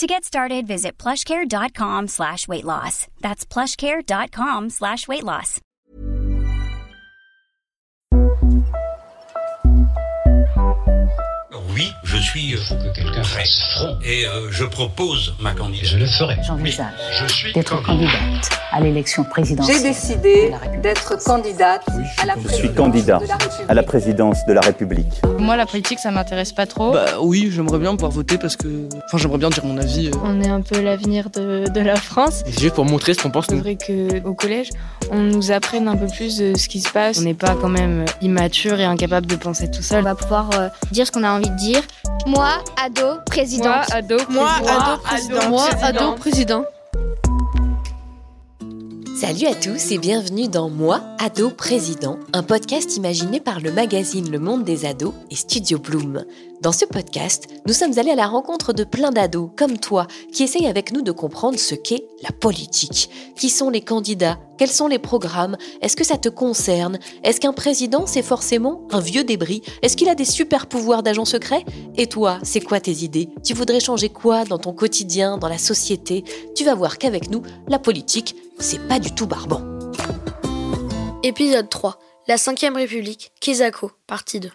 To get started, visit plushcare.com slash weight loss. That's plushcare.com slash weight loss. Oui, je suis euh, que quelqu'un prêt. fasse front. Et euh, je propose ma Je candidature. le ferai. J'envisage Je suis d'être candidate à l'élection présidentielle. J'ai décidé d'être candidate à la Je présidence suis candidat de la République. à la présidence de la République. Moi, la politique, ça m'intéresse pas trop. Bah oui, j'aimerais bien pouvoir voter parce que. Enfin, j'aimerais bien dire mon avis. euh. On est un peu l'avenir de, de la France. C'est juste pour montrer ce qu'on pense C'est nous. vrai qu'au collège, on nous apprenne un peu plus de ce qui se passe. On n'est pas quand même immature et incapable de penser tout On seul. va pouvoir euh, dire ce qu'on a envie de dire. Moi, ado, présidente. ado, Moi, ado, président. Moi, ado, président. Salut à tous et bienvenue dans Moi, ado président, un podcast imaginé par le magazine Le Monde des ados et Studio Bloom. Dans ce podcast, nous sommes allés à la rencontre de plein d'ados comme toi qui essayent avec nous de comprendre ce qu'est la politique. Qui sont les candidats? Quels sont les programmes? Est-ce que ça te concerne? Est-ce qu'un président c'est forcément un vieux débris? Est-ce qu'il a des super pouvoirs d'agent secret? Et toi, c'est quoi tes idées? Tu voudrais changer quoi dans ton quotidien, dans la société? Tu vas voir qu'avec nous, la politique, c'est pas du tout barbant. Épisode 3. La 5ème République. Kizako, partie 2.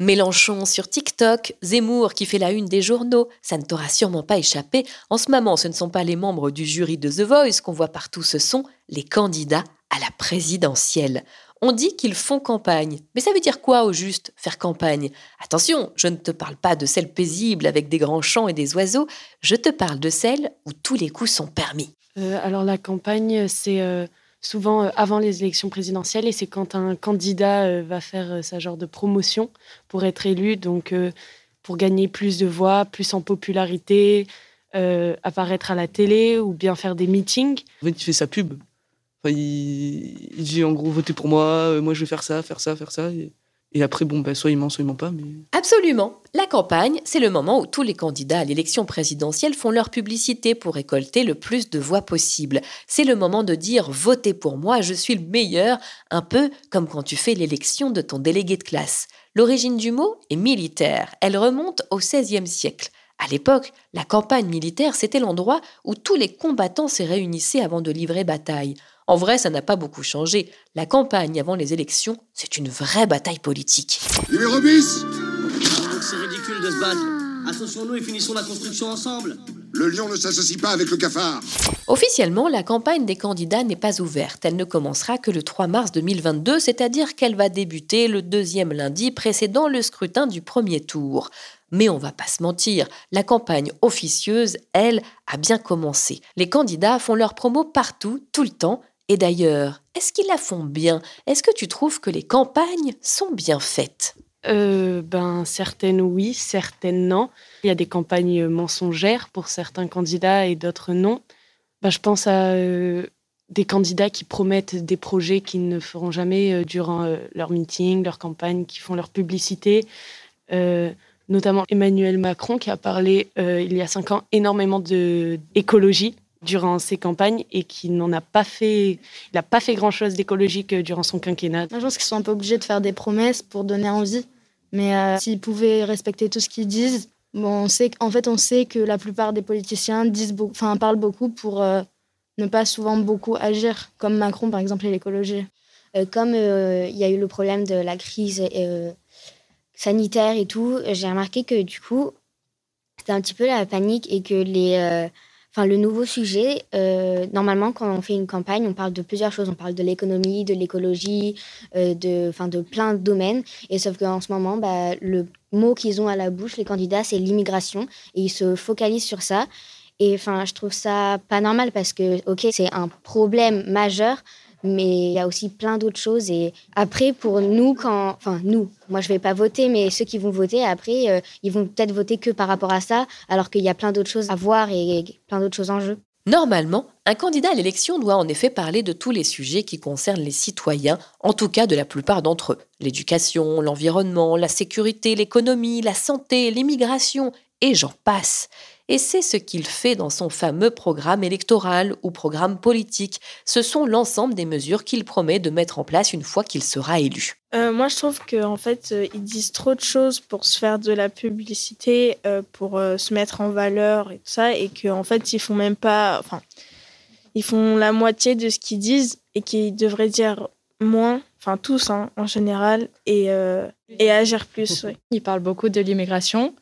Mélenchon sur TikTok, Zemmour qui fait la une des journaux, ça ne t'aura sûrement pas échappé. En ce moment, ce ne sont pas les membres du jury de The Voice qu'on voit partout, ce sont les candidats à la présidentielle. On dit qu'ils font campagne. Mais ça veut dire quoi au juste, faire campagne? Attention, je ne te parle pas de celle paisible avec des grands champs et des oiseaux, je te parle de celle où tous les coups sont permis. Euh, alors la campagne, c'est euh, souvent euh, avant les élections présidentielles et c'est quand un candidat euh, va faire euh, sa genre de promotion pour être élu, donc euh, pour gagner plus de voix, plus en popularité, euh, apparaître à la télé ou bien faire des meetings. En fait, il fait sa pub. Enfin, il... dit en gros votez pour moi, euh, moi je vais faire ça, faire ça, faire ça. Et, et après, bon, bah, soit il ment, soit il ment pas. Mais... Absolument. La campagne, c'est le moment où tous les candidats à l'élection présidentielle font leur publicité pour récolter le plus de voix possible. C'est le moment de dire votez pour moi, je suis le meilleur, un peu comme quand tu fais l'élection de ton délégué de classe. L'origine du mot est militaire. Elle remonte au XVIe siècle. À l'époque, la campagne militaire, c'était l'endroit où tous les combattants se réunissaient avant de livrer bataille. En vrai, ça n'a pas beaucoup changé. La campagne avant les élections, c'est une vraie bataille politique. Numéro bis Donc c'est ridicule de se battre. Associons-nous et finissons la construction ensemble. Le lion ne s'associe pas avec le cafard. Officiellement, la campagne des candidats n'est pas ouverte. Elle ne commencera que le 3 mars 2022, c'est-à-dire qu'elle va débuter le deuxième lundi précédant le scrutin du premier tour. Mais on va pas se mentir, la campagne officieuse, elle, a bien commencé. Les candidats font leur promo partout, tout le temps. Et d'ailleurs, est-ce qu'ils la font bien? Est-ce que tu trouves que les campagnes sont bien faites? Euh, ben certaines oui, certaines non. Il y a des campagnes mensongères pour certains candidats et d'autres non. Ben, je pense à euh, des candidats qui promettent des projets qu'ils ne feront jamais euh, durant leur meeting, leur campagne, qui font leur publicité. Notamment Emmanuel Macron qui a parlé il y a cinq ans énormément d'écologie durant ses campagnes et qui n'en a pas fait, il n'a pas fait grand chose d'écologique euh, durant son quinquennat. Je pense qu'ils sont un peu obligés de faire des promesses pour donner envie. Mais euh, s'ils pouvaient respecter tout ce qu'ils disent, bon, on sait, en fait, on sait que la plupart des politiciens disent enfin, parlent beaucoup pour euh, ne pas souvent beaucoup agir, comme Macron, par exemple, et l'écologie. Comme il y a eu le problème de la crise sanitaire et tout, j'ai remarqué que du coup, c'était un petit peu la panique et que les, enfin, le nouveau sujet, euh, normalement, quand on fait une campagne, on parle de plusieurs choses. On parle de l'économie, de l'écologie, euh, de, enfin, de plein de domaines. Et sauf qu'en ce moment, bah, le mot qu'ils ont à la bouche, les candidats, c'est l'immigration. Et ils se focalisent sur ça. Et enfin, je trouve ça pas normal parce que, ok, c'est un problème majeur, mais il y a aussi plein d'autres choses. Et après, pour nous, quand, enfin nous, moi je vais pas voter, mais ceux qui vont voter après, euh, ils vont peut-être voter que par rapport à ça, alors qu'il y a plein d'autres choses à voir et, et plein d'autres choses en jeu. Normalement, un candidat à l'élection doit en effet parler de tous les sujets qui concernent les citoyens, en tout cas de la plupart d'entre eux. L'éducation, l'environnement, la sécurité, l'économie, la santé, l'immigration, et j'en passe. Et c'est ce qu'il fait dans son fameux programme électoral ou programme politique. Ce sont l'ensemble des mesures qu'il promet de mettre en place une fois qu'il sera élu. Euh, moi, je trouve qu'en fait, euh, ils disent trop de choses pour se faire de la publicité, euh, pour se mettre en valeur et tout ça, et qu'en fait, ils font même pas. Enfin, ils font la moitié de ce qu'ils disent et qu'ils devraient dire moins, enfin tous hein, en général, et, et agir plus. Ils parlent beaucoup de l'immigration.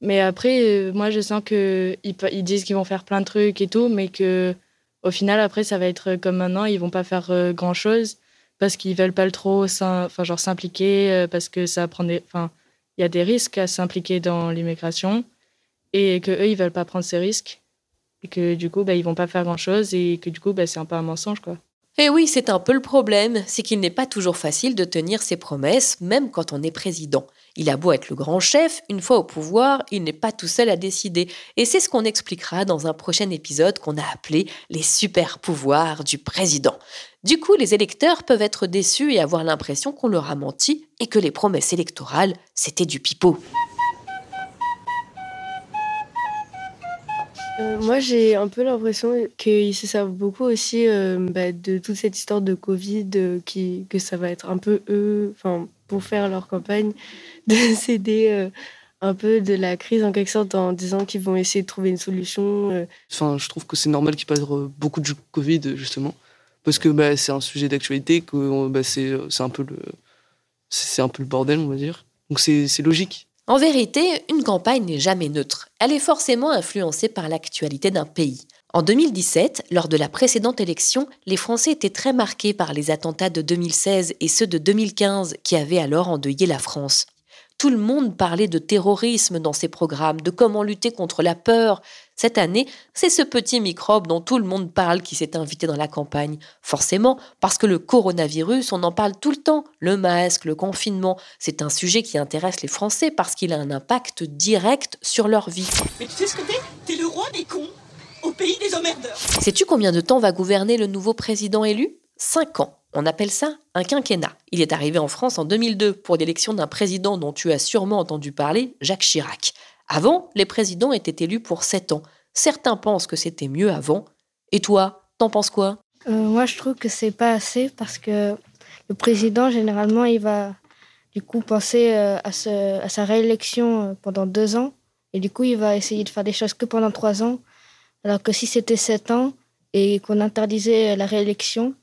Mais après, euh, moi, je sens qu'ils ils disent qu'ils vont faire plein de trucs et tout, mais que au final, après, ça va être comme maintenant, ils vont pas faire euh, grand chose parce qu'ils veulent pas le trop, enfin, genre s'impliquer, euh, parce que ça il y a des risques à s'impliquer dans l'immigration et que eux, ils veulent pas prendre ces risques et que du coup, bah, ils vont pas faire grand chose et que du coup, bah, c'est un peu un mensonge, quoi. Et eh oui, c'est un peu le problème, c'est qu'il n'est pas toujours facile de tenir ses promesses, même quand on est président. Il a beau être le grand chef, une fois au pouvoir, il n'est pas tout seul à décider. Et c'est ce qu'on expliquera dans un prochain épisode qu'on a appelé Les super pouvoirs du président. Du coup, les électeurs peuvent être déçus et avoir l'impression qu'on leur a menti et que les promesses électorales, c'était du pipeau. Euh, moi, j'ai un peu l'impression qu'ils se servent beaucoup aussi euh, bah, de toute cette histoire de Covid, euh, que ça va être un peu eux, enfin, pour faire leur campagne, de s'aider un peu de la crise en quelque sorte en disant qu'ils vont essayer de trouver une solution. Enfin, je trouve que c'est normal qu'ils parlent beaucoup du Covid, justement, parce que bah, c'est un sujet d'actualité, que bah, c'est un, peu le, c'est un peu le bordel, on va dire. Donc c'est logique. En vérité, une campagne n'est jamais neutre. Elle est forcément influencée par l'actualité d'un pays. En 2017, lors de la précédente élection, les Français étaient très marqués par les attentats de 2016 et ceux de 2015 qui avaient alors endeuillé la France. Tout le monde parlait de terrorisme dans ses programmes, de comment lutter contre la peur. Cette année, c'est ce petit microbe dont tout le monde parle qui s'est invité dans la campagne. Forcément, parce que le coronavirus, on en parle tout le temps. Le masque, le confinement, c'est un sujet qui intéresse les Français parce qu'il a un impact direct sur leur vie. Mais tu sais ce que t'es? T'es le roi des cons, pays des emmerdeurs. Sais-tu combien de temps va gouverner le nouveau président élu? Cinq ans. On appelle ça un quinquennat. Il est arrivé en France en 2002 pour l'élection d'un président dont tu as sûrement entendu parler, Jacques Chirac. Avant, les présidents étaient élus pour 7 ans. Certains pensent que c'était mieux avant. Et toi, t'en penses quoi? Euh, Moi, je trouve que c'est pas assez parce que le président, généralement, il va du coup penser euh, à, à, sa réélection euh, pendant deux ans. Et du coup, il va essayer de faire des choses que pendant trois ans. Alors que si c'était sept ans et qu'on interdisait la réélection,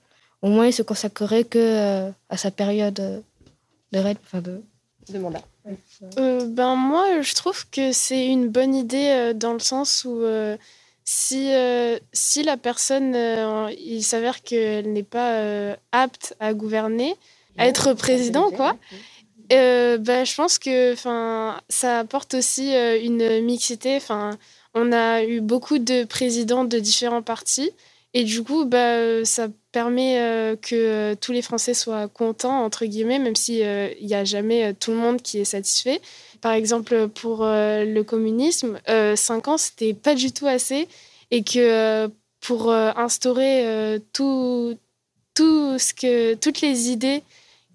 au moins il se consacrerait que euh, à sa période de, enfin de, de mandat. Euh, ben moi, je trouve que c'est une bonne idée euh, dans le sens où si, si la personne, il s'avère qu'elle n'est pas apte à gouverner, à être président, quoi, ben, je pense que ça apporte aussi une mixité. On a eu beaucoup de présidents de différents partis. Et du coup, bah, ça permet euh, que euh, tous les Français soient contents, entre guillemets, même s'il euh, n'y a jamais tout le monde qui est satisfait. Par exemple, pour le communisme, cinq ans, c'était pas du tout assez. Et que pour instaurer tout, tout ce que, toutes les idées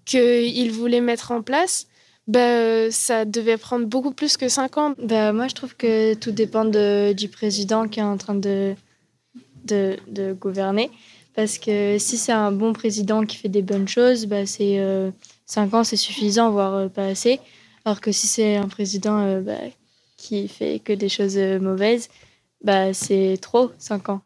qu'il voulait mettre en place, bah, ça devait prendre beaucoup plus que cinq ans. Bah, moi, je trouve que tout dépend du président qui est en train de de, gouverner. Parce que si c'est un bon président qui fait des bonnes choses, bah, c'est euh, 5 ans, c'est suffisant, voire euh, pas assez. Alors que si c'est un président euh, bah, qui fait que des choses euh, mauvaises, bah, c'est trop, 5 ans.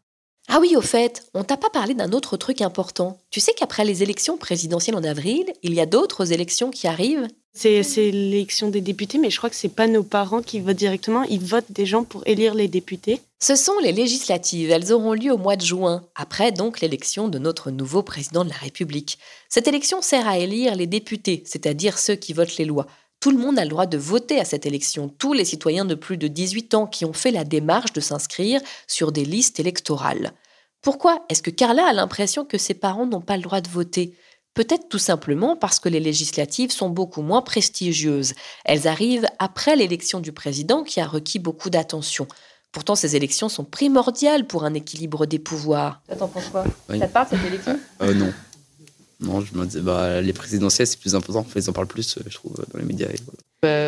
Ah oui, au fait, on t'a pas parlé d'un autre truc important. Tu sais qu'après les élections présidentielles en avril, il y a d'autres élections qui arrivent? C'est l'élection des députés, mais je crois que c'est pas nos parents qui votent directement, ils votent des gens pour élire les députés. Ce sont les législatives, elles auront lieu au mois de juin, après donc l'élection de notre nouveau président de la République. Cette élection sert à élire les députés, c'est-à-dire ceux qui votent les lois. Tout le monde a le droit de voter à cette élection, tous les citoyens de plus de 18 ans qui ont fait la démarche de s'inscrire sur des listes électorales. Pourquoi est-ce que Carla a l'impression que ses parents n'ont pas le droit de voter? Peut-être tout simplement parce que les législatives sont beaucoup moins prestigieuses. Elles arrivent après l'élection du président qui a requis beaucoup d'attention. Pourtant, ces élections sont primordiales pour un équilibre des pouvoirs. T'en penses quoi? Oui. Ça te parle cette élection? Euh, non. Non, je me dis, bah, les présidentielles, c'est plus important. Enfin, ils en parlent plus, euh, je trouve, dans les médias. et voilà.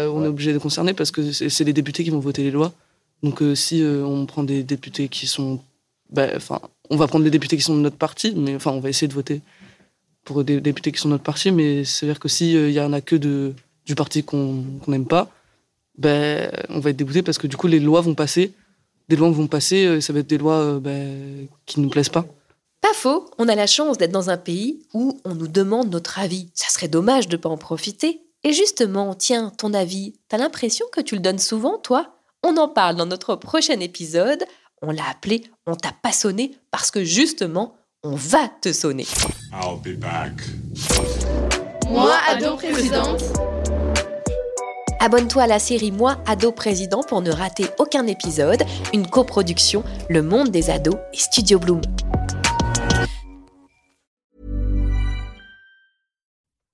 Bah, on est obligé de concerner parce que c'est les députés qui vont voter les lois. Donc euh, si euh, on prend des députés qui sont... bah, Enfin, on va prendre les députés qui sont de notre parti, mais enfin, on va essayer de voter pour des députés qui sont de notre parti, mais c'est-à-dire que s'il il y en a que de, du parti qu'on n'aime pas, ben on va être dégoûté parce que du coup, les lois vont passer. Des lois vont passer, euh, ça va être des lois euh, ben, qui ne nous plaisent pas. Pas faux, on a la chance d'être dans un pays où on nous demande notre avis. Ça serait dommage de pas en profiter. Et justement, tiens, ton avis, t'as l'impression que tu le donnes souvent, toi? On en parle dans notre prochain épisode. On l'a appelé On t'a pas sonné parce que justement, on va te sonner. I'll be back. Moi, ado présidente. Abonne-toi à la série Moi, ado président pour ne rater aucun épisode. Une coproduction Le Monde des ados et Studio Bloom.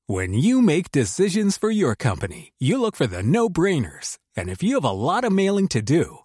When you make decisions for your company, you look for the no-brainers. And if you have a lot of mailing to do,